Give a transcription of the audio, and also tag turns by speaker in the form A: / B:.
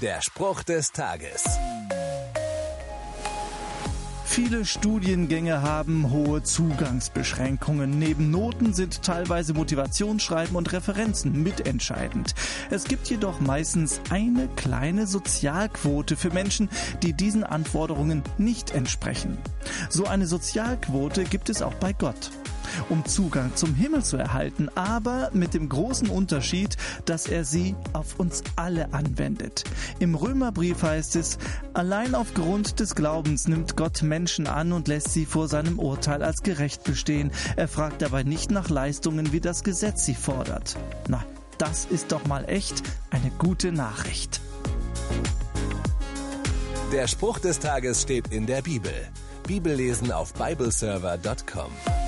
A: Der Spruch des Tages.
B: Viele Studiengänge haben hohe Zugangsbeschränkungen. Neben Noten sind teilweise Motivationsschreiben und Referenzen mitentscheidend. Es gibt jedoch meistens eine kleine Sozialquote für Menschen, die diesen Anforderungen nicht entsprechen. So eine Sozialquote gibt es auch bei Gott um Zugang zum Himmel zu erhalten, aber mit dem großen Unterschied, dass er sie auf uns alle anwendet. Im Römerbrief heißt es, allein aufgrund des Glaubens nimmt Gott Menschen an und lässt sie vor seinem Urteil als gerecht bestehen. Er fragt dabei nicht nach Leistungen, wie das Gesetz sie fordert. Na, das ist doch mal echt eine gute Nachricht.
A: Der Spruch des Tages steht in der Bibel. Bibellesen auf bibleserver.com.